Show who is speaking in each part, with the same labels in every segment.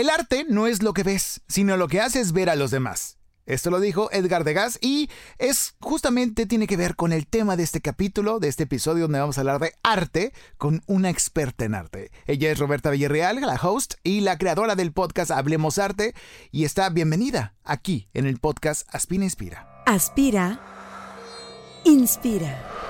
Speaker 1: El arte no es lo que ves, sino lo que haces ver a los demás. Esto lo dijo Edgar Degas y es justamente tiene que ver con el tema de este capítulo, de este episodio donde vamos a hablar de arte con una experta en arte. Ella es Roberta Villarreal, la host y la creadora del podcast Hablemos Arte y está bienvenida aquí en el podcast Aspira Inspira.
Speaker 2: Aspira, inspira.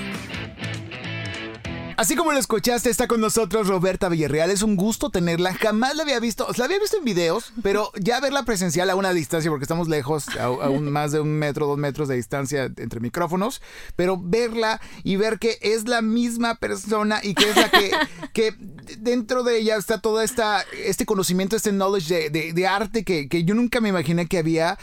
Speaker 1: Así como lo escuchaste, está con nosotros Roberta Villarreal. Es un gusto tenerla. Jamás la había visto, la había visto en videos, pero ya verla presencial a una distancia, porque estamos lejos, a, un, más de un metro, dos metros de distancia entre micrófonos, pero verla y ver que es la misma persona y que es la que, que dentro de ella está todo esta, este conocimiento, este knowledge de, arte que, que, yo nunca me imaginé que había,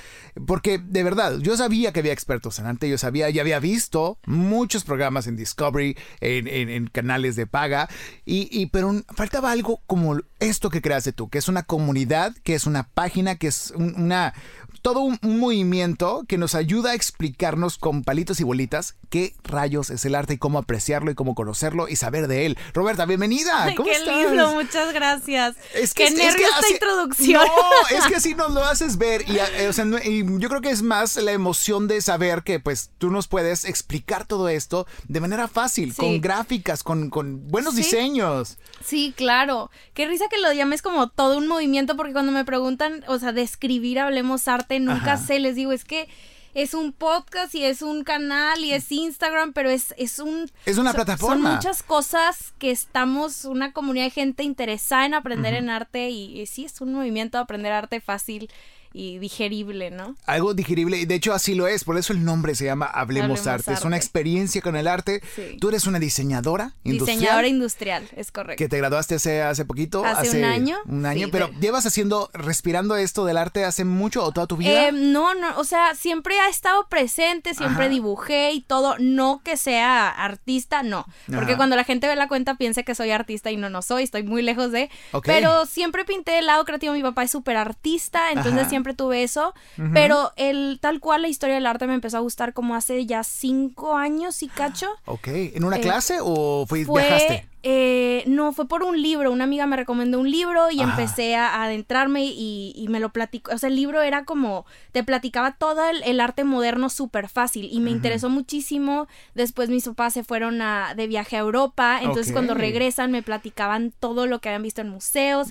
Speaker 1: porque de verdad, yo sabía que había expertos en arte, yo sabía, ya había visto muchos programas en Discovery, en, en, en canales de paga, y, y, pero faltaba algo como esto que creaste tú, que es una comunidad, que es una página, que es una, todo un, movimiento que nos ayuda a explicarnos con palitos y bolitas qué rayos es el arte y cómo apreciarlo y cómo conocerlo y saber de él. Roberta, bienvenida. ¿Cómo
Speaker 3: qué lindo, muchas gracias. Es que, qué nervios esta introducción.
Speaker 1: No, es que así nos lo haces ver y, eh, y, yo creo que es más la emoción de saber que pues tú nos puedes explicar todo esto de manera fácil, con gráficas, con, con buenos diseños.
Speaker 3: Sí, claro. Qué risa que lo llames como todo un movimiento porque cuando me preguntan, o sea, de escribir Hablemos Arte, nunca sé, les digo, es que es un podcast y es un canal y es Instagram, pero es, es un...
Speaker 1: Es una plataforma.
Speaker 3: Son muchas cosas que estamos, una comunidad de gente interesada en aprender en arte y, y, sí, es un movimiento de aprender arte fácil y digerible, ¿no?
Speaker 1: Algo digerible, y de hecho así lo es, por eso el nombre se llama Hablemos, arte. es una experiencia con el arte. Tú eres una diseñadora industrial.
Speaker 3: Diseñadora industrial, es correcto.
Speaker 1: Que te graduaste hace, hace poquito.
Speaker 3: Hace, un año.
Speaker 1: Un año, pero ¿llevas haciendo, respirando esto del arte hace mucho o toda tu vida?
Speaker 3: Eh, no, no, o sea, siempre ha estado presente, siempre dibujé y todo, no que sea artista, no, porque cuando la gente ve la cuenta piensa que soy artista y no, no soy, estoy muy lejos de, pero siempre pinté el lado creativo, mi papá es súper artista, entonces siempre siempre tuve eso, pero el tal cual la historia del arte me empezó a gustar como hace ya cinco años y cacho.
Speaker 1: Ok, ¿en una eh, clase o fue, viajaste?
Speaker 3: Eh, no, fue por un libro. Una amiga me recomendó un libro y empecé a, adentrarme y, me lo platicó. O sea, el libro era como, te platicaba todo el, arte moderno súper fácil y me interesó muchísimo. Después mis papás se fueron a, de viaje a Europa, entonces cuando regresan me platicaban todo lo que habían visto en museos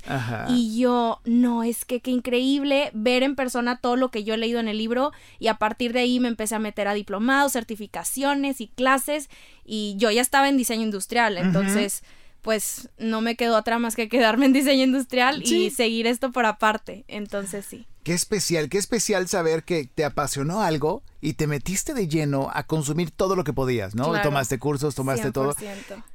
Speaker 3: y yo, no, es que qué increíble ver en persona todo lo que yo he leído en el libro y a partir de ahí me empecé a meter a diplomados, certificaciones y clases y yo ya estaba en diseño industrial, entonces pues no me quedó otra más que quedarme en diseño industrial y seguir esto por aparte, entonces sí.
Speaker 1: Qué especial, qué especial saber que te apasionó algo y te metiste de lleno a consumir todo lo que podías, ¿no? Tomaste cursos, tomaste todo.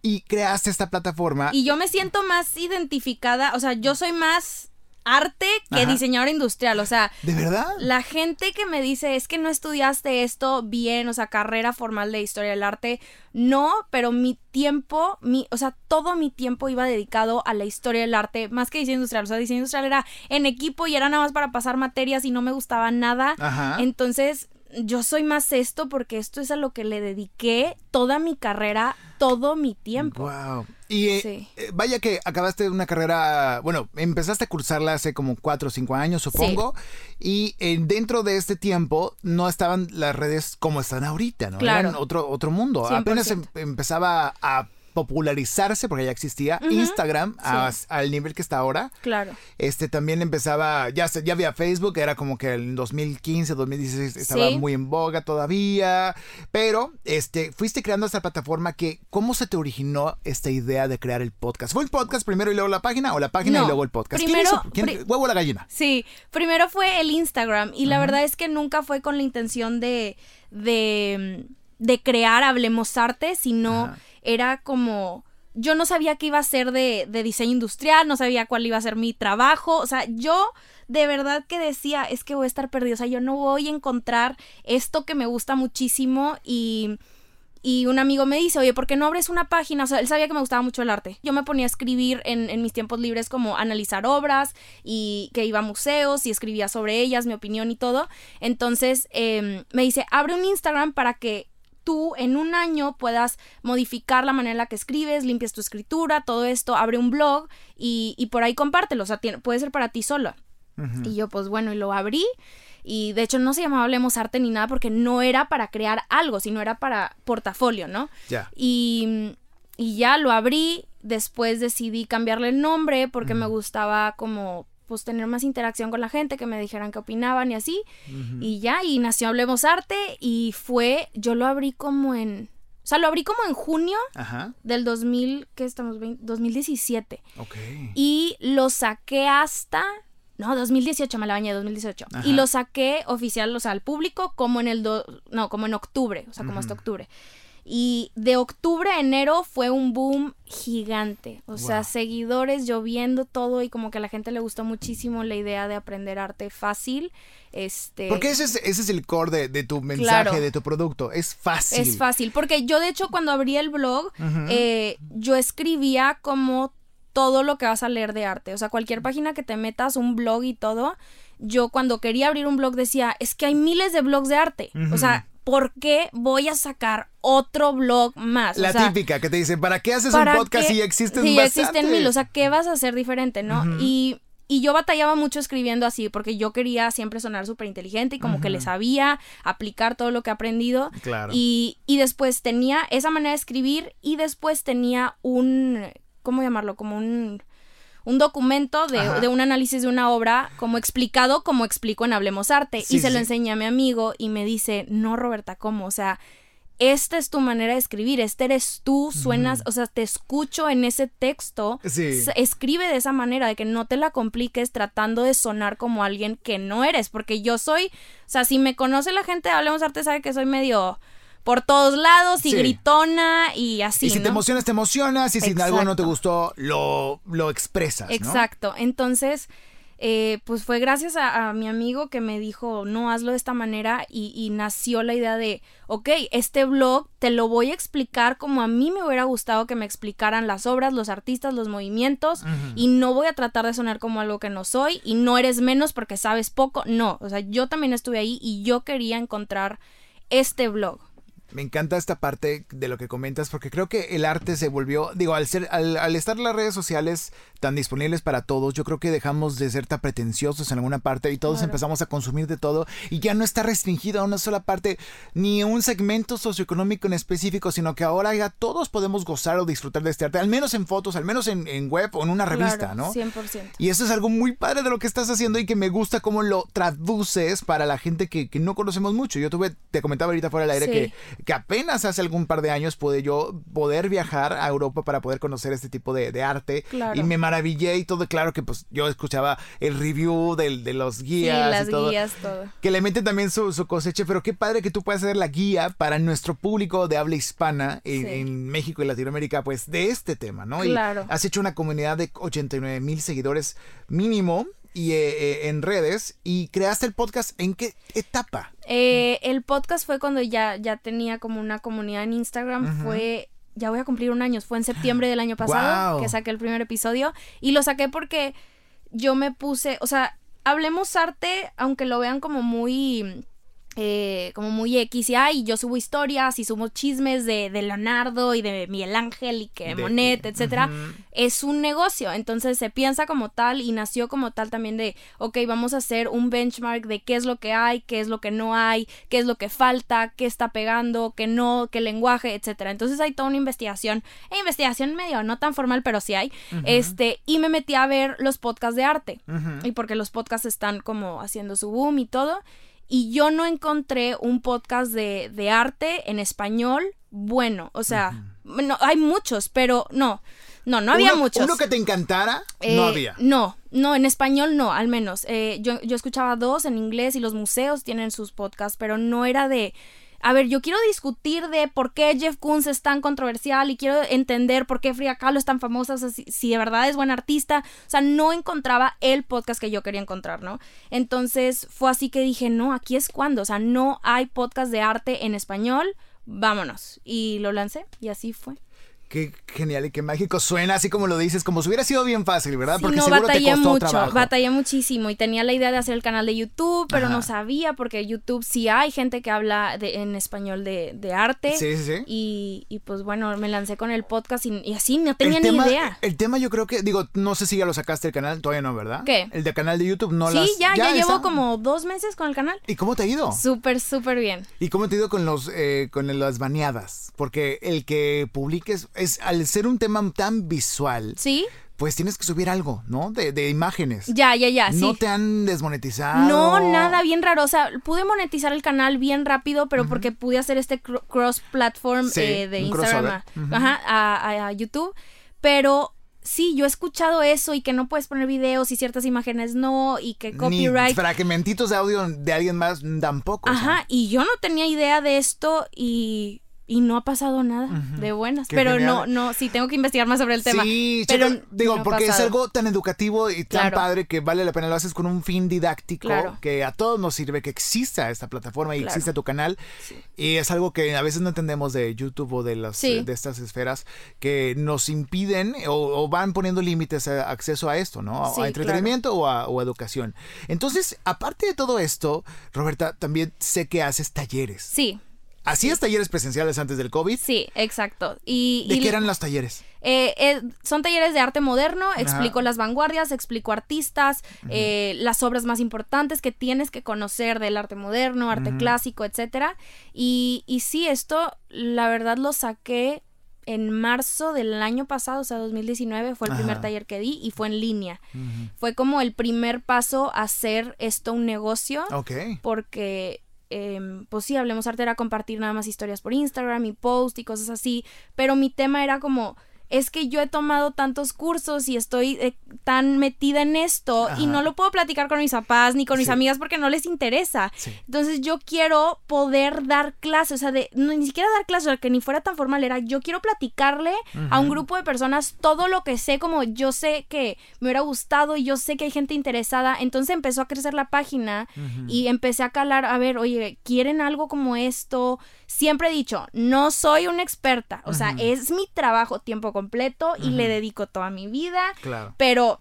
Speaker 1: Y creaste esta plataforma.
Speaker 3: Y yo me siento más identificada, o sea, yo soy más arte que diseñador industrial. O sea,
Speaker 1: ¿de verdad?
Speaker 3: La gente que me dice es que no estudiaste esto bien, o sea, carrera formal de historia del arte. No, pero mi tiempo, mi, o sea, todo mi tiempo iba dedicado a la historia del arte, más que diseño industrial. O sea, diseño industrial era en equipo y era nada más para pasar materias y no me gustaba nada. Entonces, yo soy más esto porque esto es a lo que le dediqué toda mi carrera, todo mi tiempo.
Speaker 1: Wow. Y eh, eh, vaya que acabaste una carrera, bueno, empezaste a cursarla hace como cuatro o cinco años, supongo. Y eh, dentro de este tiempo no estaban las redes como están ahorita, ¿no?
Speaker 3: Claro.
Speaker 1: Eran otro, otro mundo. Apenas em, empezaba a popularizarse, porque ya existía Instagram al nivel que está ahora.
Speaker 3: Claro.
Speaker 1: Este también empezaba, ya, ya había Facebook, era como que en 2015, 2016 estaba muy en boga todavía, pero este, fuiste creando esta plataforma que, ¿cómo se te originó esta idea de crear el podcast? ¿Fue el podcast primero y luego la página o la página y luego el podcast?
Speaker 3: Primero,
Speaker 1: ¿Quién hizo? ¿Huevo la gallina?
Speaker 3: Sí, primero fue el Instagram y la verdad es que nunca fue con la intención de, de, de crear Hablemos Arte, sino era como yo no sabía qué iba a ser de, de diseño industrial, no sabía cuál iba a ser mi trabajo, o sea, yo de verdad que decía, es que voy a estar perdido, o sea, yo no voy a encontrar esto que me gusta muchísimo y y un amigo me dice, oye, ¿por qué no abres una página? O sea, él sabía que me gustaba mucho el arte. Yo me ponía a escribir en, mis tiempos libres como analizar obras y que iba a museos y escribía sobre ellas, mi opinión y todo. Entonces em, me dice, abre un Instagram para que tú en un año puedas modificar la manera en la que escribes, limpias tu escritura, todo esto, abre un blog y, por ahí compártelo. O sea, puede ser para ti sola. Y yo, pues bueno, y lo abrí y de hecho no se llamaba Hablemos Arte ni nada porque no era para crear algo, sino era para portafolio, ¿no?
Speaker 1: Ya.
Speaker 3: Y, y ya lo abrí, después decidí cambiarle el nombre porque me gustaba como pues tener más interacción con la gente, que me dijeran qué opinaban y así. Y ya, y nació Hablemos Arte y fue, yo lo abrí como en, o sea, lo abrí como en junio del 2000, ¿qué estamos? 2017.
Speaker 1: Ok.
Speaker 3: Y lo saqué hasta no, 2018 me la bañé, 2018. Y lo saqué oficial, o sea, al público como en el, no, como en octubre, o sea, como hasta octubre. Y de octubre a enero fue un boom gigante. O sea, seguidores lloviendo todo y como que a la gente le gustó muchísimo la idea de aprender arte fácil. Este...
Speaker 1: Porque ese es, ese es el core de, tu mensaje, de tu producto. Es fácil.
Speaker 3: Es fácil. Porque yo, de hecho, cuando abrí el blog, eh, yo escribía como todo lo que vas a leer de arte. O sea, cualquier página que te metas, un blog y todo. Yo cuando quería abrir un blog decía, es que hay miles de blogs de arte. O sea, ¿por qué voy a sacar otro blog más?
Speaker 1: La típica que te dicen, ¿para qué haces un podcast si existen
Speaker 3: si existen mil? O sea, ¿qué vas a hacer diferente, no? Y y yo batallaba mucho escribiendo así porque yo quería siempre sonar súper inteligente y como que le sabía aplicar todo lo que he aprendido.
Speaker 1: Claro.
Speaker 3: Y, y después tenía esa manera de escribir y después tenía un ¿cómo llamarlo? Como un, un documento de, un análisis de una obra, como explicado, como explico en Hablemos Arte. y se lo enseñé a mi amigo y me dice, no, Roberta, ¿cómo? O sea, esta es tu manera de escribir, este eres tú, suenas, o sea, te escucho en ese texto, escribe de esa manera, de que no te la compliques tratando de sonar como alguien que no eres, porque yo soy, o sea, si me conoce la gente de Hablemos Arte sabe que soy medio por todos lados y gritona y así.
Speaker 1: Y si te emocionas, te emocionas y si algo no te gustó, lo, lo expresas.
Speaker 3: Exacto. Entonces, eh, pues fue gracias a, mi amigo que me dijo, no, hazlo de esta manera y, nació la idea de, ok, este blog te lo voy a explicar como a mí me hubiera gustado que me explicaran las obras, los artistas, los movimientos y no voy a tratar de sonar como algo que no soy y no eres menos porque sabes poco, no, o sea, yo también estuve ahí y yo quería encontrar este blog.
Speaker 1: Me encanta esta parte de lo que comentas porque creo que el arte se volvió, digo, al ser, al, estar las redes sociales tan disponibles para todos, yo creo que dejamos de ser tan pretenciosos en alguna parte y todos empezamos a consumir de todo y ya no está restringido a una sola parte ni un segmento socioeconómico en específico, sino que ahora ya todos podemos gozar o disfrutar de este arte, al menos en fotos, al menos en, web o en una revista, ¿no?
Speaker 3: 100%.
Speaker 1: Y eso es algo muy padre de lo que estás haciendo y que me gusta cómo lo traduces para la gente que, no conocemos mucho. Yo tuve, te comentaba ahorita fuera del aire que que apenas hace algún par de años pude yo poder viajar a Europa para poder conocer este tipo de, arte. Y me maravillé y todo. Claro que pues yo escuchaba el review de, los guías.
Speaker 3: las
Speaker 1: y todo,
Speaker 3: guías, todo.
Speaker 1: Que le meten también su, cosecha. Pero qué padre que tú puedas hacer la guía para nuestro público de habla hispana en, México y Latinoamérica, pues de este tema, ¿no?
Speaker 3: Claro.
Speaker 1: Y has hecho una comunidad de 89 mil seguidores mínimo y eh, eh, en redes y creaste el podcast en qué etapa?
Speaker 3: Eh, el podcast fue cuando ya, ya tenía como una comunidad en Instagram, fue ya voy a cumplir un año, fue en septiembre del año pasado que saqué el primer episodio y lo saqué porque yo me puse, o sea, hablemos arte, aunque lo vean como muy eh, como muy X y ay, yo subo historias y subo chismes de, Leonardo y de Miguel Ángel y que Monet, etcétera, es un negocio, entonces se piensa como tal y nació como tal también de, ok, vamos a hacer un benchmark de qué es lo que hay, qué es lo que no hay, qué es lo que falta, qué está pegando, qué no, qué lenguaje, etcétera. Entonces hay toda una investigación, e investigación medio no tan formal, pero sí hay, este, y me metí a ver los podcasts de arte, y porque los podcasts están como haciendo su boom y todo, y yo no encontré un podcast de, de arte en español bueno. O sea, no, hay muchos, pero no. No, no había muchos.
Speaker 1: ¿Uno que te encantara? no
Speaker 3: eh,
Speaker 1: había.
Speaker 3: No, no, en español no, al menos. Eh, yo, yo escuchaba dos en inglés y los museos tienen sus podcasts, pero no era de a ver, yo quiero discutir de por qué Jeff Koons es tan controversial y quiero entender por qué Frida Kahlo es tan famosa, o sea, si, si de verdad es buen artista. O sea, no encontraba el podcast que yo quería encontrar, ¿no? Entonces fue así que dije, no, aquí es cuando, o sea, no hay podcast de arte en español, vámonos. Y lo lancé y así fue.
Speaker 1: Qué genial y qué mágico suena, así como lo dices, como si hubiera sido bien fácil, ¿verdad? Porque
Speaker 3: no,
Speaker 1: seguro te costó
Speaker 3: mucho,
Speaker 1: trabajo.
Speaker 3: batallé muchísimo y tenía la idea de hacer el canal de YouTube, pero
Speaker 1: Ajá.
Speaker 3: no sabía porque YouTube sí hay gente que habla de- en español de, de arte.
Speaker 1: Sí, sí, sí.
Speaker 3: Y, y, pues bueno, me lancé con el podcast y, y así no tenía
Speaker 1: el
Speaker 3: ni
Speaker 1: tema,
Speaker 3: idea.
Speaker 1: El tema yo creo que, digo, no sé si ya lo sacaste del canal, todavía no, ¿verdad?
Speaker 3: ¿Qué?
Speaker 1: El de canal de YouTube no
Speaker 3: sí,
Speaker 1: las-
Speaker 3: ya, ya, llevo como dos meses con el canal.
Speaker 1: ¿Y cómo te ha ido?
Speaker 3: Súper, súper bien.
Speaker 1: ¿Y cómo te ha ido con los eh, con las baneadas? Porque el que publiques es al ser un tema tan visual,
Speaker 3: ¿Sí?
Speaker 1: pues tienes que subir algo, ¿no? De, de imágenes.
Speaker 3: Ya, ya, ya, sí.
Speaker 1: No te han desmonetizado.
Speaker 3: No, nada, bien raro. O sea, pude monetizar el canal bien rápido, pero porque pude hacer este cr- cross-platform
Speaker 1: Sí,
Speaker 3: eh, de Instagram a, ajá, a- YouTube. Pero sí, yo he escuchado eso y que no puedes poner videos y ciertas imágenes no, y que
Speaker 1: Ni
Speaker 3: copyright.
Speaker 1: fragmentitos de audio de alguien más tampoco. o sea.
Speaker 3: Ajá, y yo no tenía idea de esto y. Y no ha pasado nada de buenas.
Speaker 1: Qué
Speaker 3: pero
Speaker 1: genial.
Speaker 3: no, no, sí, tengo que investigar más sobre el tema.
Speaker 1: Sí,
Speaker 3: pero
Speaker 1: checa, digo,
Speaker 3: no
Speaker 1: porque es algo tan educativo y tan
Speaker 3: Claro.
Speaker 1: padre que vale la pena lo haces con un fin didáctico
Speaker 3: Claro.
Speaker 1: que a todos nos sirve que exista esta plataforma y
Speaker 3: Claro.
Speaker 1: exista tu canal y es algo que a veces no entendemos de YouTube o de las
Speaker 3: Sí.
Speaker 1: de estas esferas que nos impiden o, o van poniendo límites a acceso a esto, ¿no? A-
Speaker 3: Sí,
Speaker 1: a entretenimiento o, a, o a educación. Entonces, aparte de todo esto, Roberta, también sé que haces talleres.
Speaker 3: Sí,
Speaker 1: ¿Hacías talleres presenciales antes del COVID?
Speaker 3: sí, exacto. Y,
Speaker 1: ¿De
Speaker 3: y
Speaker 1: qué eran los talleres?
Speaker 3: Eh, eh, son talleres de arte moderno, explico las vanguardias, explico artistas, eh, las obras más importantes que tienes que conocer del arte moderno, arte clásico, etcétera. Y, y sí, esto la verdad lo saqué en marzo del año pasado, o sea, 2019, fue el primer taller que di y fue en línea. Fue como el primer paso a hacer esto un negocio
Speaker 1: Ok.
Speaker 3: porque em, pues sí, Hablemos Arte era compartir nada más historias por Instagram y post y cosas así, pero mi tema era como, es que yo he tomado tantos cursos y estoy eh, tan metida en esto y no lo puedo platicar con mis papás ni con mis
Speaker 1: Sí.
Speaker 3: amigas porque no les interesa.
Speaker 1: Sí.
Speaker 3: Entonces yo quiero poder dar clases, o sea, de, no, ni siquiera dar clases, o sea, que ni fuera tan formal, era yo quiero platicarle a un grupo de personas todo lo que sé, como yo sé que me hubiera gustado y yo sé que hay gente interesada. Entonces empezó a crecer la página y empecé a calar, a ver, oye, ¿quieren algo como esto? Siempre he dicho, no soy una experta, o sea, es mi trabajo tiempo completo y le dedico toda mi vida,
Speaker 1: Claro.
Speaker 3: pero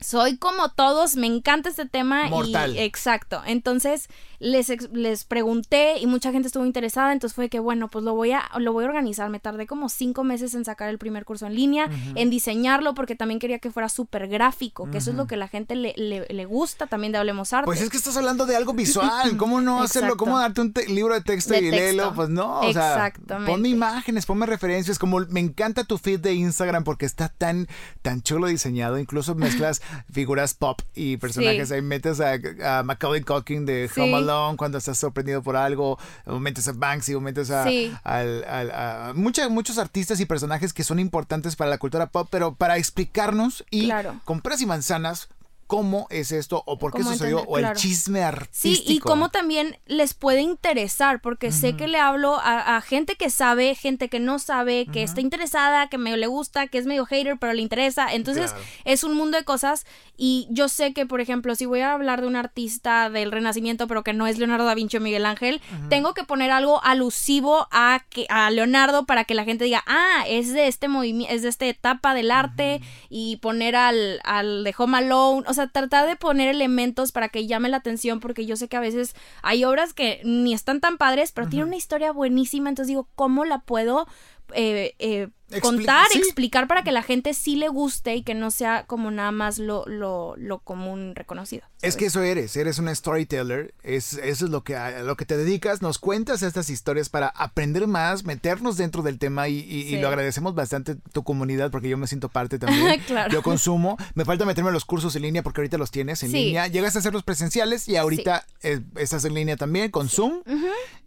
Speaker 3: soy como todos, me encanta este tema
Speaker 1: Mortal.
Speaker 3: y exacto. Entonces les les pregunté y mucha gente estuvo interesada, entonces fue que bueno, pues lo voy a lo voy a organizar. Me tardé como cinco meses en sacar el primer curso en línea, en diseñarlo porque también quería que fuera súper gráfico, que eso es lo que la gente le, le, le gusta también de Hablemos Arte.
Speaker 1: Pues es que estás hablando de algo visual. ¿Cómo no hacerlo? ¿Cómo darte un libro de texto
Speaker 3: De
Speaker 1: y
Speaker 3: texto.
Speaker 1: léelo? Pues no. O sea,
Speaker 3: Exactamente.
Speaker 1: ponme imágenes, ponme referencias. Como me encanta tu feed de Instagram porque está tan, tan chulo diseñado. Incluso mezclas figuras pop y personajes.
Speaker 3: Sí.
Speaker 1: Ahí metes a, a Macaulay Culkin de
Speaker 3: Sí.
Speaker 1: Home Alone cuando estás sorprendido por algo. Metes a Banksy o metes a,
Speaker 3: Sí.
Speaker 1: al- al- a mucha- muchos artistas y personajes que son importantes para la cultura pop, pero para explicarnos y
Speaker 3: Claro.
Speaker 1: con peras y manzanas cómo es esto o por qué sucedió
Speaker 3: entender,
Speaker 1: o el chisme artístico.
Speaker 3: Sí, y cómo también les puede interesar, porque sé que le hablo a, a gente que sabe, gente que no sabe, que está interesada, que me le gusta, que es medio hater, pero le interesa. Entonces,
Speaker 1: Claro.
Speaker 3: es un mundo de cosas. Y yo sé que, por ejemplo, si voy a hablar de un artista del Renacimiento, pero que no es Leonardo da Vinci o Miguel Ángel, tengo que poner algo alusivo a, que, a Leonardo para que la gente diga, ah, es de este movimiento, es de esta etapa del arte, y poner al, al de Home Alone. O sea, tratar de poner elementos para que llame la atención, porque yo sé que a veces hay obras que ni están tan padres, pero tienen una historia buenísima. Entonces digo, ¿cómo la puedo eh, eh,
Speaker 1: Expli-
Speaker 3: contar,
Speaker 1: sí.
Speaker 3: explicar para que la gente sí le guste y que no sea como nada más lo, lo, lo común reconocido?
Speaker 1: Es que eso eres, eres una storyteller, es, eso es lo que, a lo que te dedicas, nos cuentas estas historias para aprender más, meternos dentro del tema y, y- y
Speaker 3: Sí.
Speaker 1: lo agradecemos bastante tu comunidad porque yo me siento parte también.
Speaker 3: Claro.
Speaker 1: Yo consumo, me falta meterme los cursos en línea porque ahorita los tienes en
Speaker 3: Sí.
Speaker 1: línea, llegas a hacerlos presenciales y ahorita eh, estás en línea también con Zoom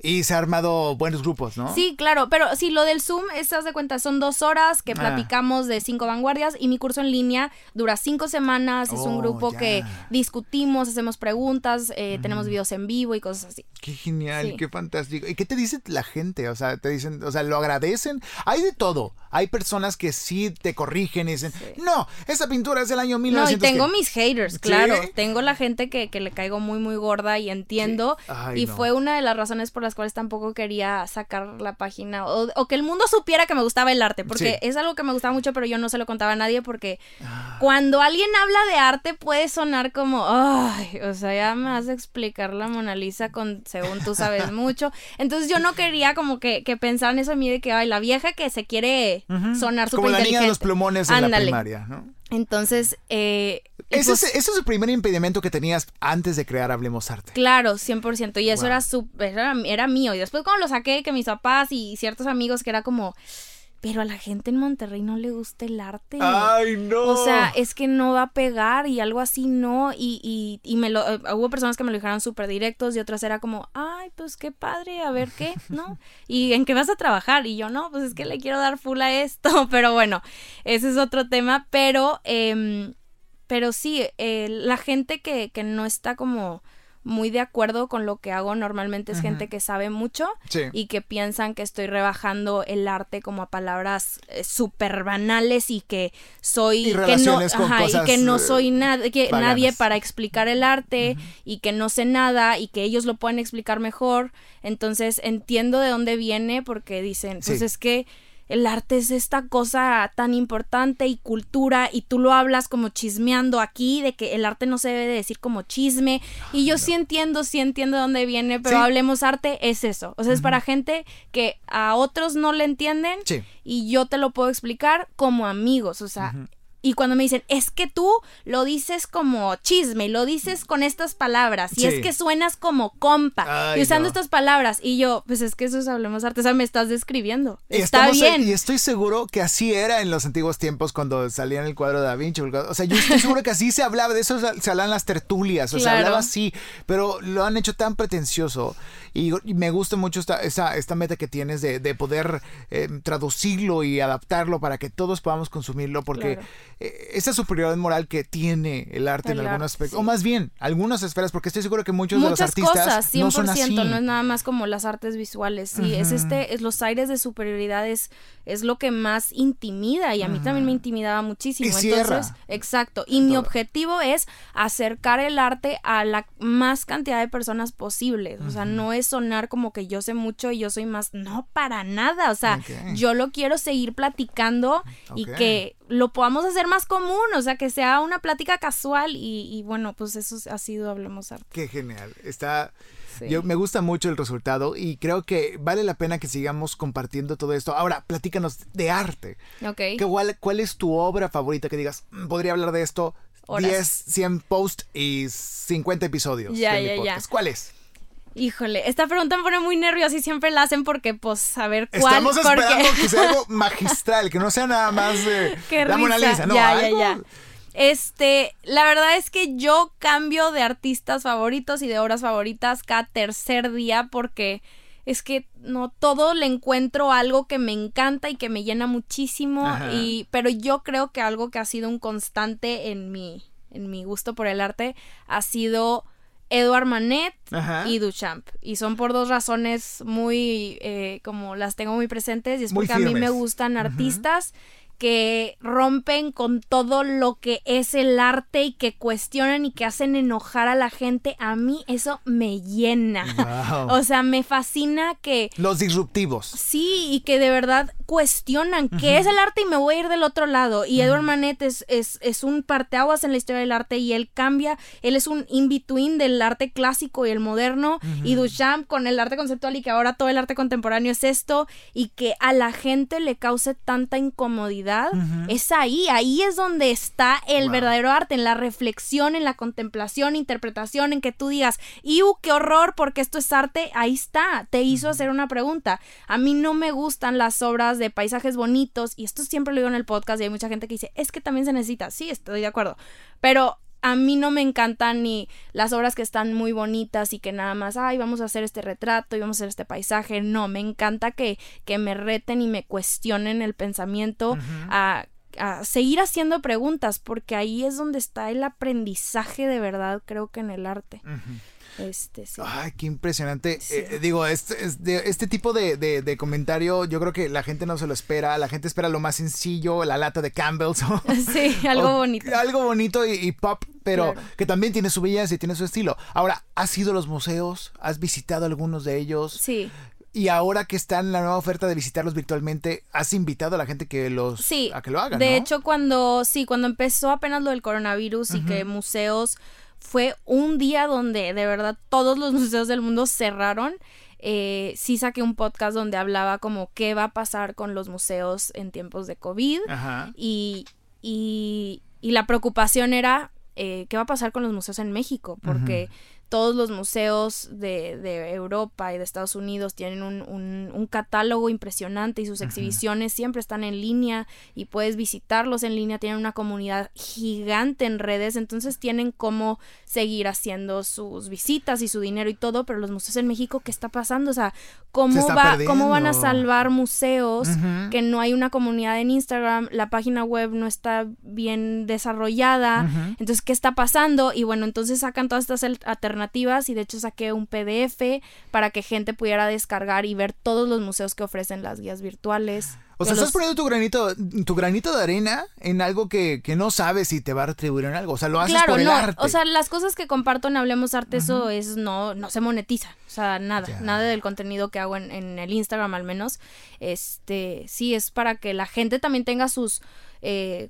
Speaker 1: y se ha armado buenos grupos, ¿no?
Speaker 3: Sí, claro, pero sí, lo del Zoom estás de cuenta, son dos horas que
Speaker 1: Ah.
Speaker 3: platicamos de cinco vanguardias y mi curso en línea dura cinco semanas. es un
Speaker 1: Oh,
Speaker 3: grupo
Speaker 1: ya.
Speaker 3: que discutimos, hacemos preguntas, eh, tenemos videos en vivo y cosas así.
Speaker 1: Qué genial,
Speaker 3: Sí.
Speaker 1: qué fantástico. ¿Y qué te dice la gente? O sea, te dicen, o sea, lo agradecen. Hay de todo. Hay personas que sí te corrigen y dicen, no, esa pintura es del año
Speaker 3: No, y
Speaker 1: 1900.
Speaker 3: tengo
Speaker 1: que-".
Speaker 3: mis haters,
Speaker 1: ¿Sí?
Speaker 3: claro. Tengo la gente que, que le caigo muy, muy gorda y entiendo.
Speaker 1: Ay,
Speaker 3: y
Speaker 1: no.
Speaker 3: fue una de las razones por las cuales tampoco quería sacar la página o, o que el mundo supiera que me gustaba el arte, porque
Speaker 1: Sí.
Speaker 3: es algo que me gustaba mucho, pero yo no se lo contaba a nadie porque
Speaker 1: Ah.
Speaker 3: cuando alguien habla de arte puede sonar como, ay, o sea, ya me vas a explicar la Mona Lisa con, según tú sabes mucho. Entonces yo no quería como que, que pensar en eso de mí de que, ay, la vieja que se quiere sonar súper
Speaker 1: Como la niña de los plumones en la primaria, ¿no?
Speaker 3: Entonces, eh,
Speaker 1: Ese,
Speaker 3: pues-
Speaker 1: es, ese es el primer impedimento que tenías antes de crear Hablemos Arte.
Speaker 3: Claro, 100%. Y eso
Speaker 1: Wow.
Speaker 3: era, su- era, era mío. Y después cuando lo saqué, que mis papás y ciertos amigos, que era como, pero a la gente en Monterrey no le gusta el arte.
Speaker 1: ¡Ay, no!
Speaker 3: O sea, es que no va a pegar y algo así no. Y, y, y me lo, eh, hubo personas que me lo dijeron súper directos y otras era como, ay, pues qué padre, a ver qué, ¿no? ¿Y en qué vas a trabajar? Y yo, no, pues es que le quiero dar full a esto. Pero bueno, ese es otro tema. Pero, em, pero sí, eh, la gente que, que no está como muy de acuerdo con lo que hago normalmente es gente que sabe mucho
Speaker 1: Sí.
Speaker 3: y que piensan que estoy rebajando el arte como a palabras eh, súper banales y que soy
Speaker 1: Y
Speaker 3: que no,
Speaker 1: relaciones con
Speaker 3: ajá, y
Speaker 1: cosas,
Speaker 3: que no
Speaker 1: eh,
Speaker 3: soy nada que
Speaker 1: vaganas.
Speaker 3: nadie para explicar el arte y que no sé nada y que ellos lo pueden explicar mejor entonces entiendo de dónde viene porque dicen pues
Speaker 1: Sí.
Speaker 3: es que el arte es esta cosa tan importante y cultura y tú lo hablas como chismeando aquí de que el arte no se debe de decir como chisme. Y yo sí entiendo, sí entiendo de dónde viene, pero
Speaker 1: Sí.
Speaker 3: hablemos arte es eso, o sea, es para gente que a otros no le entienden
Speaker 1: Sí.
Speaker 3: y yo te lo puedo explicar como amigos, o sea, y cuando me dicen, es que tú lo dices como chisme, lo dices con estas palabras, y
Speaker 1: Sí.
Speaker 3: es que suenas como compa,
Speaker 1: Ay,
Speaker 3: y usando
Speaker 1: no.
Speaker 3: estas palabras, y yo, pues es que eso es Hablemos Arte, o sea, me estás describiendo.
Speaker 1: Y
Speaker 3: Está bien.
Speaker 1: Y estoy seguro que así era en los antiguos tiempos cuando salía en el cuadro de Da Vinci. O sea, yo estoy seguro que así se hablaba, de eso se hablan las tertulias, o sea,
Speaker 3: Claro.
Speaker 1: hablaba así, pero lo han hecho tan pretencioso. Y, y me gusta mucho esta, esa, esta meta que tienes de, de poder eh, traducirlo y adaptarlo para que todos podamos consumirlo, porque
Speaker 3: Claro.
Speaker 1: Eh, esa superioridad moral que tiene el arte en
Speaker 3: El
Speaker 1: algún
Speaker 3: arte,
Speaker 1: aspecto,
Speaker 3: sí.
Speaker 1: o más bien, algunas esferas, porque estoy seguro que muchos de los artistas
Speaker 3: cosas, 100%,
Speaker 1: no son así.
Speaker 3: no es nada más como las artes visuales, sí, es este, es los aires de superioridad es, es lo que más intimida y a mí también me intimidaba muchísimo.
Speaker 1: Y.
Speaker 3: Entonces, exacto, y mi objetivo es acercar el arte a la más cantidad de personas posibles, o sea, no es sonar como que yo sé mucho y yo soy más, no, para nada, o sea, yo lo quiero seguir platicando y que lo podamos hacer más común, o sea, que sea una plática casual y, y bueno, pues eso ha sido Hablemos Arte.
Speaker 1: Qué genial. Está.
Speaker 3: Sí.
Speaker 1: Yo, me gusta mucho el resultado y creo que vale la pena que sigamos compartiendo todo esto. Ahora, platícanos de arte.
Speaker 3: Ok.
Speaker 1: ¿Qué, cuál, cuál es tu obra favorita que digas, "Mm, podría hablar de esto?
Speaker 3: Horas.
Speaker 1: 10, 100 posts y 50 episodios
Speaker 3: Ya,
Speaker 1: de mi
Speaker 3: ya, ya.
Speaker 1: ¿Cuál es?
Speaker 3: Híjole, esta pregunta me pone muy nerviosa y siempre la hacen porque, pues, a ver cuál.
Speaker 1: Estamos esperando
Speaker 3: porque...
Speaker 1: que sea algo magistral, que no sea nada más de
Speaker 3: Qué
Speaker 1: la Mona. Lisa, ¿no?
Speaker 3: Ya,
Speaker 1: Algo-
Speaker 3: ya, ya. Este, la verdad es que yo cambio de artistas favoritos y de obras favoritas cada tercer día porque es que no todo le encuentro algo que me encanta y que me llena muchísimo
Speaker 1: Ajá.
Speaker 3: y pero yo creo que algo que ha sido un constante en mi en mi gusto por el arte ha sido Edouard Manet
Speaker 1: Ajá.
Speaker 3: y Duchamp. Y son por dos razones muy, eh, como las tengo muy presentes, y es
Speaker 1: Muy
Speaker 3: porque a mí me gustan artistas que rompen con todo lo que es el arte y que cuestionan y que hacen enojar a la gente. A mí eso me llena.
Speaker 1: Wow.
Speaker 3: O sea, me fascina que
Speaker 1: Los disruptivos.
Speaker 3: Sí, y que de verdad cuestionan qué es el arte y me voy a ir del otro lado. Y Edward Manet es, es, es un parteaguas en la historia del arte y él cambia, él es un in-between del arte clásico y el moderno. Y Duchamp con el arte conceptual y que ahora todo el arte contemporáneo es esto y que a la gente le cause tanta incomodidad. Es ahí, ahí es donde está el
Speaker 1: Wow.
Speaker 3: verdadero arte, en la reflexión, en la contemplación, interpretación, en que tú digas, ¡Iu, qué horror! Porque esto es arte, ahí está, te hizo hacer una pregunta. A mí no me gustan las obras de paisajes bonitos, y esto siempre lo digo en el podcast, y hay mucha gente que dice, es que también se necesita, sí, estoy de acuerdo, pero a mí no me encantan ni las obras que están muy bonitas y que nada más, ay, vamos a hacer este retrato y vamos a hacer este paisaje. No, me encanta que, que me reten y me cuestionen el pensamiento a, a, seguir haciendo preguntas, porque ahí es donde está el aprendizaje de verdad, creo que en el arte. Este, sí.
Speaker 1: Ay, qué impresionante. Eh, digo, este, este tipo de, de, comentario, yo creo que la gente no se lo espera. La gente espera lo más sencillo, la lata de Campbell's.
Speaker 3: sí, algo bonito.
Speaker 1: Algo bonito y, pop, pero que también tiene su belleza y tiene su estilo. Ahora, ¿has ido a los museos? ¿Has visitado algunos de ellos?
Speaker 3: Sí.
Speaker 1: Y ahora que está en la nueva oferta de visitarlos virtualmente, ¿has invitado a la gente que los
Speaker 3: sí,
Speaker 1: a que lo hagan?
Speaker 3: De hecho, cuando sí, cuando empezó apenas lo del coronavirus y que museos fue un día donde de verdad todos los museos del mundo cerraron. Eh, sí saqué un podcast donde hablaba como qué va a pasar con los museos en tiempos de COVID Y, y, y, la preocupación era eh, qué va a pasar con los museos en México, porque todos los museos de, de, Europa y de Estados Unidos tienen un, un, catálogo impresionante y sus exhibiciones siempre están en línea y puedes visitarlos en línea, tienen una comunidad gigante en redes, entonces tienen cómo seguir haciendo sus visitas y su dinero y todo, pero los museos en México, ¿qué está pasando? O sea, ¿cómo, va, ¿cómo van a salvar museos que no hay una comunidad en Instagram, la página web no está bien desarrollada? Entonces, ¿qué está pasando? Y bueno, entonces sacan todas estas alternativas y de hecho saqué un PDF para que gente pudiera descargar y ver todos los museos que ofrecen las guías virtuales.
Speaker 1: O sea, estás poniendo tu granito, tu granito de arena en algo que, no sabes si te va a retribuir en algo. O sea, lo haces por el
Speaker 3: no.
Speaker 1: arte.
Speaker 3: O sea, las cosas que comparto en Hablemos Arte, eso es no, no se monetiza. O sea, nada, nada del contenido que hago en, en, el Instagram al menos. Este, sí, es para que la gente también tenga sus eh,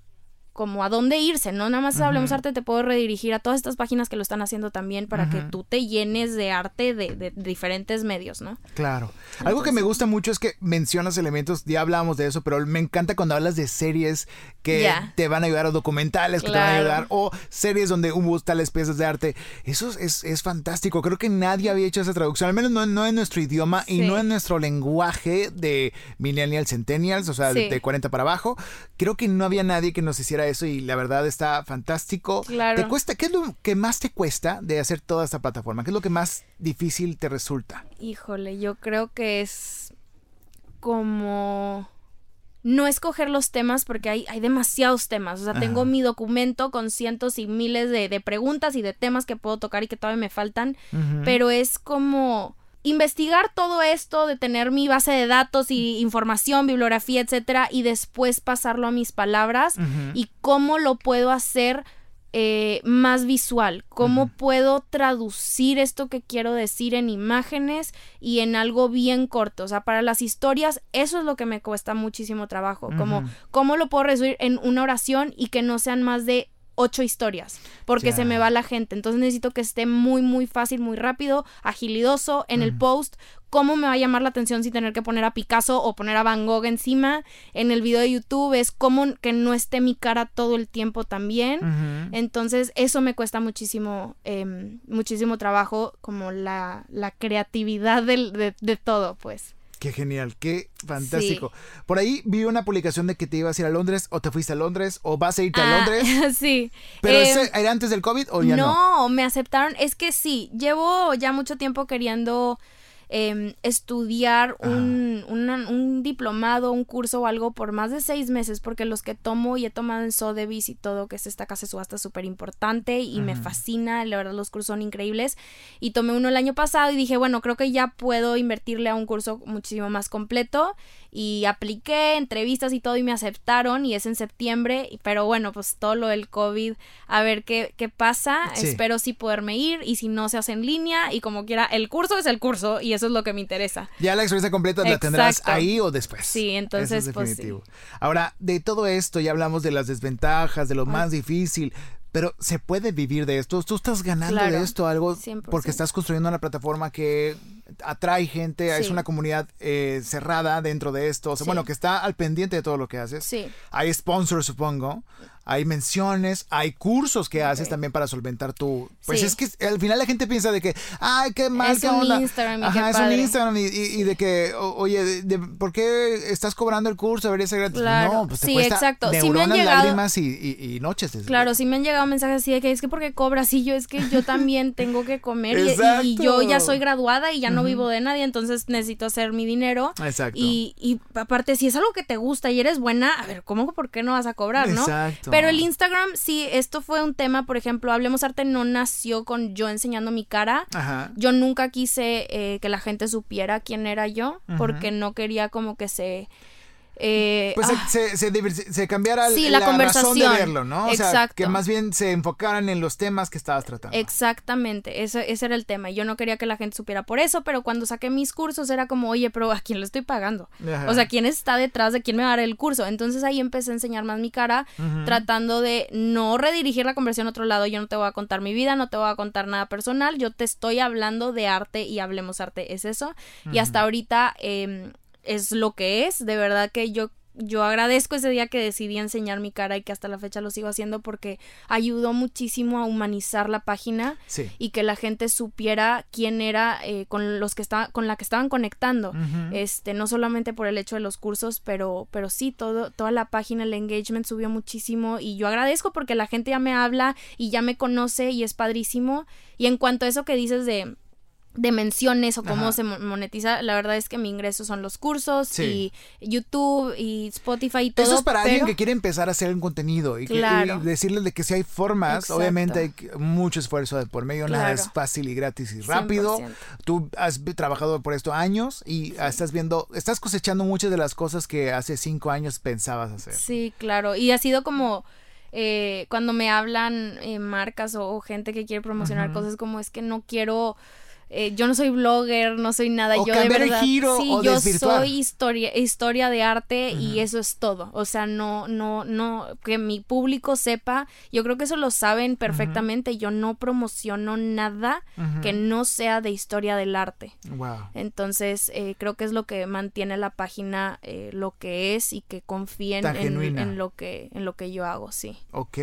Speaker 3: como a dónde irse, ¿no? Nada más Hablemos Arte te puedo redirigir a todas estas páginas que lo están haciendo también para que tú te llenes de arte de, diferentes medios, ¿no?
Speaker 1: Claro. Algo que me gusta mucho es que mencionas elementos, ya hablábamos de eso, pero me encanta cuando hablas de series que te van a ayudar o documentales que te van a ayudar o series donde hubo tales piezas de arte. Eso es, es, fantástico. Creo que nadie había hecho esa traducción, al menos no, no en nuestro idioma y no en nuestro lenguaje de millennials, centennials, o sea, de, de 40 para abajo. Creo que no había nadie que nos hiciera eso y la verdad está fantástico.
Speaker 3: Claro.
Speaker 1: ¿Te cuesta? ¿Qué es lo que más te cuesta de hacer toda esta plataforma? ¿Qué es lo que más difícil te resulta?
Speaker 3: Híjole, yo creo que es como no escoger los temas porque hay, hay demasiados temas. O sea, tengo mi documento con cientos y miles de, preguntas y de temas que puedo tocar y que todavía me faltan. Pero es como investigar todo esto, de tener mi base de datos y información, bibliografía, etcétera, y después pasarlo a mis palabras y cómo lo puedo hacer eh, más visual, cómo puedo traducir esto que quiero decir en imágenes y en algo bien corto. O sea, para las historias, eso es lo que me cuesta muchísimo trabajo, como cómo lo puedo resumir en una oración y que no sean más de ocho historias, porque se me va la gente. Entonces necesito que esté muy, muy fácil, muy rápido, agilidoso en el post. ¿Cómo me va a llamar la atención sin tener que poner a Picasso o poner a Van Gogh encima? En el video de YouTube es como que no esté mi cara todo el tiempo también. Entonces eso me cuesta muchísimo, em, muchísimo trabajo, como la, la creatividad de, de todo, pues.
Speaker 1: Qué genial, qué fantástico. Por ahí vi una publicación de que te ibas a ir a Londres o te fuiste a Londres o vas a irte a ah, Londres.
Speaker 3: Sí.
Speaker 1: ¿Pero em, era antes del COVID o ya no?
Speaker 3: No, me aceptaron. Es que sí, llevo ya mucho tiempo queriendo Em, estudiar un, un, diplomado, un curso o algo por más de seis meses, porque los que tomo y he tomado en Sotheby's y todo, que es esta casa de subasta súper importante y me fascina, la verdad los cursos son increíbles. Y tomé uno el año pasado y dije, bueno, creo que ya puedo invertirle a un curso muchísimo más completo y apliqué entrevistas y todo y me aceptaron y es en septiembre, pero bueno, pues todo lo del COVID, a ver qué, qué pasa, espero sí poderme ir y si no se hace en línea y como quiera, el curso es el curso y eso es lo que me interesa.
Speaker 1: Ya la experiencia completa la tendrás ahí o después.
Speaker 3: Sí, entonces pues sí.
Speaker 1: Ahora, de todo esto ya hablamos de las desventajas, de lo más difícil, pero se puede vivir de esto. Tú estás ganando de esto algo porque estás construyendo una plataforma que atrae gente, es una comunidad eh, cerrada dentro de esto, o sea,
Speaker 3: Sí.
Speaker 1: bueno, que está al pendiente de todo lo que haces.
Speaker 3: Sí.
Speaker 1: Hay sponsors, supongo. Hay menciones, hay cursos que haces también para solventar tu... Pues
Speaker 3: Sí.
Speaker 1: es que al final la gente piensa de que, ay, qué mal,
Speaker 3: Es
Speaker 1: qué
Speaker 3: un
Speaker 1: onda.
Speaker 3: Instagram y
Speaker 1: Ajá,
Speaker 3: qué
Speaker 1: es un. Instagram y, y- y de que, oye, de- de- ¿por qué estás cobrando el curso? Debería ser gratis.
Speaker 3: Claro.
Speaker 1: No, pues te
Speaker 3: Sí,
Speaker 1: cuesta
Speaker 3: exacto. Sí me han
Speaker 1: neuronas,
Speaker 3: llegado-
Speaker 1: lágrimas y, y- noches.
Speaker 3: Claro, sí me han llegado mensajes así de que es que porque cobras y yo es que yo también tengo que comer y- yo ya soy graduada y ya no vivo de nadie, entonces necesito hacer mi dinero.
Speaker 1: Exacto.
Speaker 3: Y, y aparte, si es algo que te gusta y eres buena, a ver, ¿cómo por qué no vas a cobrar, no?
Speaker 1: Exacto.
Speaker 3: Pero el Instagram, sí, esto fue un tema, por ejemplo, Hablemos Arte no nació con yo enseñando mi cara.
Speaker 1: Ajá.
Speaker 3: Yo nunca quise eh, que la gente supiera quién era yo, porque no quería como que se... eh,
Speaker 1: Pues
Speaker 3: ah,
Speaker 1: se, se, se divers- se cambiara
Speaker 3: Sí, la
Speaker 1: razón de
Speaker 3: conversación.
Speaker 1: verlo, ¿no? O sea, que más bien se enfocaran en los temas que estabas tratando.
Speaker 3: Exactamente, eso, ese era el tema. y Yo no quería que la gente supiera por eso, pero cuando saqué mis cursos era como, oye, pero ¿a quién le estoy pagando?
Speaker 1: Ajá.
Speaker 3: O sea, ¿quién está detrás de quién me va a dar el curso? Entonces ahí empecé a enseñar más mi cara, tratando de no redirigir la conversión a otro lado. Yo no te voy a contar mi vida, no te voy a contar nada personal. Yo te estoy hablando de arte y hablemos arte, es eso. Y hasta ahorita eh, es lo que es. De verdad que yo yo agradezco ese día que decidí enseñar mi cara y que hasta la fecha lo sigo haciendo porque ayudó muchísimo a humanizar la página
Speaker 1: Sí.
Speaker 3: y que la gente supiera quién era eh, con los que estaba, con la que estaban conectando. Este, no solamente por el hecho de los cursos, pero, pero sí, todo, toda la página, el engagement subió muchísimo y yo agradezco porque la gente ya me habla y ya me conoce y es padrísimo. Y en cuanto a eso que dices de de menciones o cómo
Speaker 1: Ajá.
Speaker 3: se mo- monetiza, la verdad es que mi ingreso son los cursos
Speaker 1: Sí.
Speaker 3: y YouTube y Spotify y todo.
Speaker 1: Eso es para alguien que quiere empezar a hacer un contenido y, que- y decirles de que si hay formas,
Speaker 3: Exacto.
Speaker 1: obviamente hay mucho esfuerzo de por medio, nada es fácil y gratis y rápido.
Speaker 3: 100%.
Speaker 1: Tú has trabajado por esto años y estás viendo, estás cosechando muchas de las cosas que hace cinco años pensabas hacer.
Speaker 3: Sí, claro. Y ha sido como eh, cuando me hablan eh, marcas o, o gente que quiere promocionar cosas como es que no quiero. Eh, yo no soy blogger, no soy nada.
Speaker 1: O
Speaker 3: yo de
Speaker 1: cambiar el
Speaker 3: verdad.
Speaker 1: giro
Speaker 3: sí,
Speaker 1: o
Speaker 3: yo
Speaker 1: desvirtuar.
Speaker 3: soy historia, historia de arte y eso es todo. O sea, no, no, no, que mi público sepa. Yo creo que eso lo saben perfectamente. Yo no promociono nada que no sea de historia del arte.
Speaker 1: Wow.
Speaker 3: Entonces, eh, creo que es lo que mantiene la página eh, lo que es y que confíen en lo que en lo que yo hago, sí.
Speaker 1: Ok.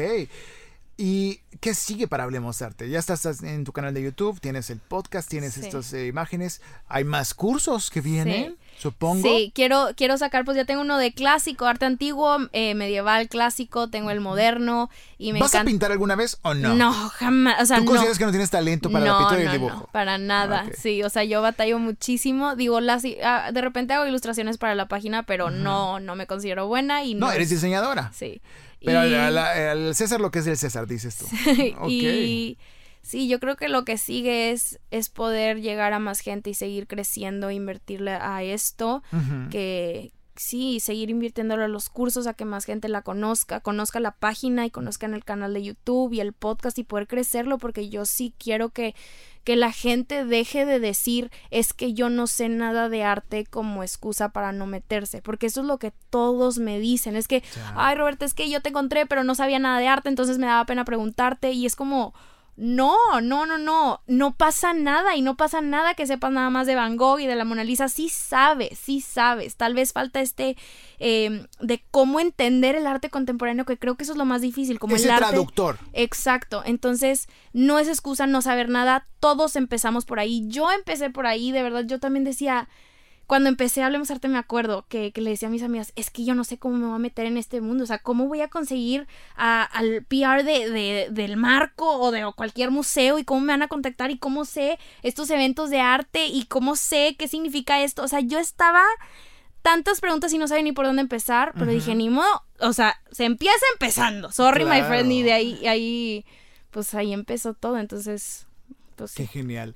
Speaker 1: ¿Y qué sigue para Hablemos Arte? Ya estás en tu canal de YouTube, tienes el podcast, tienes
Speaker 3: Sí.
Speaker 1: estas eh, imágenes. Hay más cursos que vienen, supongo.
Speaker 3: Sí, quiero, quiero sacar, pues ya tengo uno de clásico, arte antiguo, eh, medieval, clásico, tengo el moderno y me
Speaker 1: ¿Vas a pintar alguna vez o no?
Speaker 3: No, jamás, o sea,
Speaker 1: ¿Tú
Speaker 3: no.
Speaker 1: consideras que no tienes talento para la
Speaker 3: no,
Speaker 1: pintura y
Speaker 3: no,
Speaker 1: el
Speaker 3: no,
Speaker 1: dibujo?
Speaker 3: para nada, sí, o sea, yo batallo muchísimo, digo, las, ah, de repente hago ilustraciones para la página, pero no, no me considero buena y no,
Speaker 1: No, eres
Speaker 3: es-
Speaker 1: diseñadora.
Speaker 3: Sí.
Speaker 1: Pero
Speaker 3: Y-
Speaker 1: al, César lo que es del César, dices tú.
Speaker 3: Y sí, yo creo que lo que sigue es, es poder llegar a más gente y seguir creciendo, invertirle a esto, que sí, seguir invirtiéndole a los cursos, a que más gente la conozca, conozca la página y conozcan el canal de YouTube y el podcast y poder crecerlo, porque yo sí quiero que que la gente deje de decir es que yo no sé nada de arte como excusa para no meterse, porque eso es lo que todos me dicen, es que, ay Roberta, es que yo te encontré pero no sabía nada de arte, entonces me daba pena preguntarte y es como, no, no, no, no, no pasa nada y no pasa nada que sepas nada más de Van Gogh y de la Mona Lisa, sí sabes, sí sabes, tal vez falta este eh, de cómo entender el arte contemporáneo, que creo que eso es lo más difícil, como
Speaker 1: Ese
Speaker 3: el arte...
Speaker 1: traductor.
Speaker 3: Exacto, entonces no es excusa no saber nada, todos empezamos por ahí, yo empecé por ahí, de verdad, yo también decía, cuando empecé a Hablemos Arte me acuerdo que, que le decía a mis amigas, es que yo no sé cómo me voy a meter en este mundo, o sea, cómo voy a conseguir a- al PR de, de- del marco o de cualquier museo y cómo me van a contactar y cómo sé estos eventos de arte y cómo sé qué significa esto, o sea, yo estaba tantas preguntas y no sabía ni por dónde empezar, pero dije, ni modo, o sea, se empieza empezando, sorry my friend, y de ahí, ahí, pues ahí empezó todo, entonces, pues
Speaker 1: Qué
Speaker 3: sí.
Speaker 1: genial.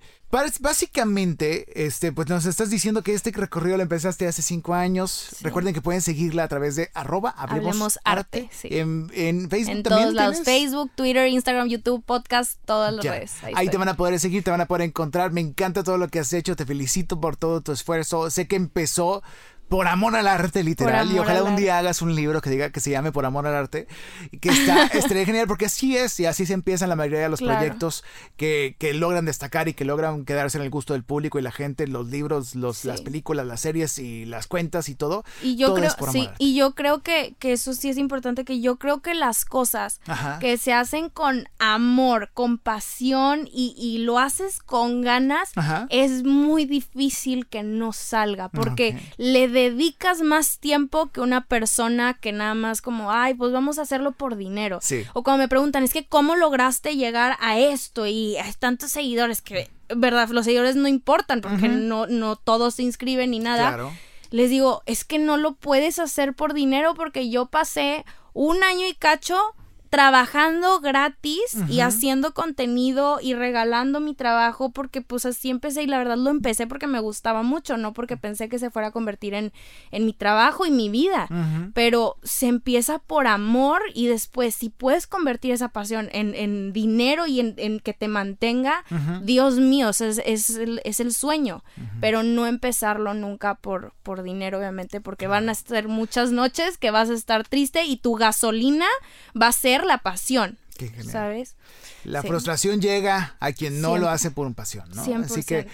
Speaker 1: Básicamente, este, pues nos estás diciendo que este recorrido lo empezaste hace cinco años. Recuerden que pueden seguirla a través de arroba hablemos,
Speaker 3: Arte, sí.
Speaker 1: En, en Facebook
Speaker 3: En
Speaker 1: también
Speaker 3: todos lados,
Speaker 1: tienes?
Speaker 3: Facebook, Twitter, Instagram, YouTube, podcast, todas las
Speaker 1: Ya.
Speaker 3: redes.
Speaker 1: Ahí,
Speaker 3: Ahí,
Speaker 1: te van a poder seguir, te van a poder encontrar. Me encanta todo lo que has hecho. Te felicito por todo tu esfuerzo. Sé que empezó por amor al arte, literal. Y ojalá
Speaker 3: al
Speaker 1: un día hagas un libro que diga que se llame Por amor al arte. Y que está, estaría genial, porque así es, y así se empiezan la mayoría de los
Speaker 3: Claro.
Speaker 1: proyectos que, que logran destacar y que logran quedarse en el gusto del público y la gente, los libros, los,
Speaker 3: Sí.
Speaker 1: las películas, las series y las cuentas y todo.
Speaker 3: Y yo
Speaker 1: todo
Speaker 3: creo,
Speaker 1: es por amor
Speaker 3: sí,
Speaker 1: al arte.
Speaker 3: y yo creo que, que eso sí es importante, que yo creo que las cosas
Speaker 1: Ajá.
Speaker 3: que se hacen con amor, con pasión y, y lo haces con ganas,
Speaker 1: Ajá.
Speaker 3: es muy difícil que no salga, porque le dedicas más tiempo que una persona que nada más como, ay, pues vamos a hacerlo por dinero.
Speaker 1: Sí.
Speaker 3: O cuando me preguntan, es que ¿cómo lograste llegar a esto? Y hay tantos seguidores que, verdad, los seguidores no importan porque no, no todos se inscriben ni nada
Speaker 1: Claro.
Speaker 3: les digo, es que no lo puedes hacer por dinero porque yo pasé un año y cacho trabajando gratis y haciendo contenido y regalando mi trabajo porque pues así empecé y la verdad lo empecé porque me gustaba mucho, no porque pensé que se fuera a convertir en, en mi trabajo y mi vida. Pero se empieza por amor y después si puedes convertir esa pasión en, en dinero y en, en que te mantenga. Dios mío, es, es el, es el sueño, pero no empezarlo nunca por, por dinero, obviamente, porque van a ser muchas noches que vas a estar triste y tu gasolina va a ser la pasión,
Speaker 1: Qué.
Speaker 3: ¿sabes?
Speaker 1: La
Speaker 3: Sí.
Speaker 1: frustración llega a quien no lo hace por pasión, ¿no? Así
Speaker 3: 100%.
Speaker 1: que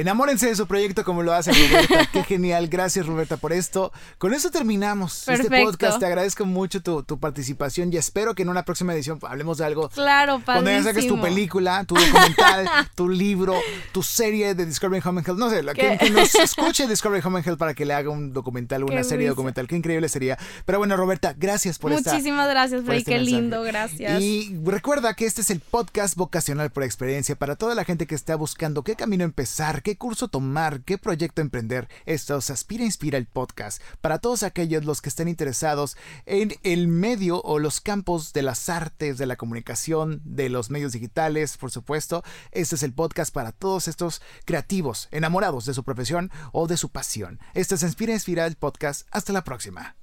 Speaker 1: enamórense de su proyecto como lo hace Roberta. Qué genial. Gracias, Roberta, por esto. Con eso terminamos este
Speaker 3: Perfecto.
Speaker 1: podcast. Te agradezco mucho tu, tu participación y espero que en una próxima edición hablemos de algo.
Speaker 3: Claro,
Speaker 1: Cuando ya saques tu
Speaker 3: padrísimo.
Speaker 1: película, tu documental, tu libro, tu serie de Discovery Home and Health, no sé, que, que nos escuche Discovery Home and Health para que le haga un documental, una
Speaker 3: Qué
Speaker 1: serie documental. Qué increíble sería. Pero bueno, Roberta, gracias por esta
Speaker 3: Muchísimas gracias, Frey,
Speaker 1: este
Speaker 3: qué
Speaker 1: mensaje.
Speaker 3: lindo, gracias.
Speaker 1: Y recuerda que este es el podcast vocacional por experiencia para toda la gente que está buscando qué camino empezar, qué curso tomar, qué proyecto emprender. Esto es Aspira Inspira el podcast para todos aquellos los que estén interesados en el medio o los campos de las artes, de la comunicación, de los medios digitales, por supuesto. Este es el podcast para todos estos creativos, enamorados de su profesión o de su pasión. Este es Inspira Inspira el podcast. Hasta la próxima.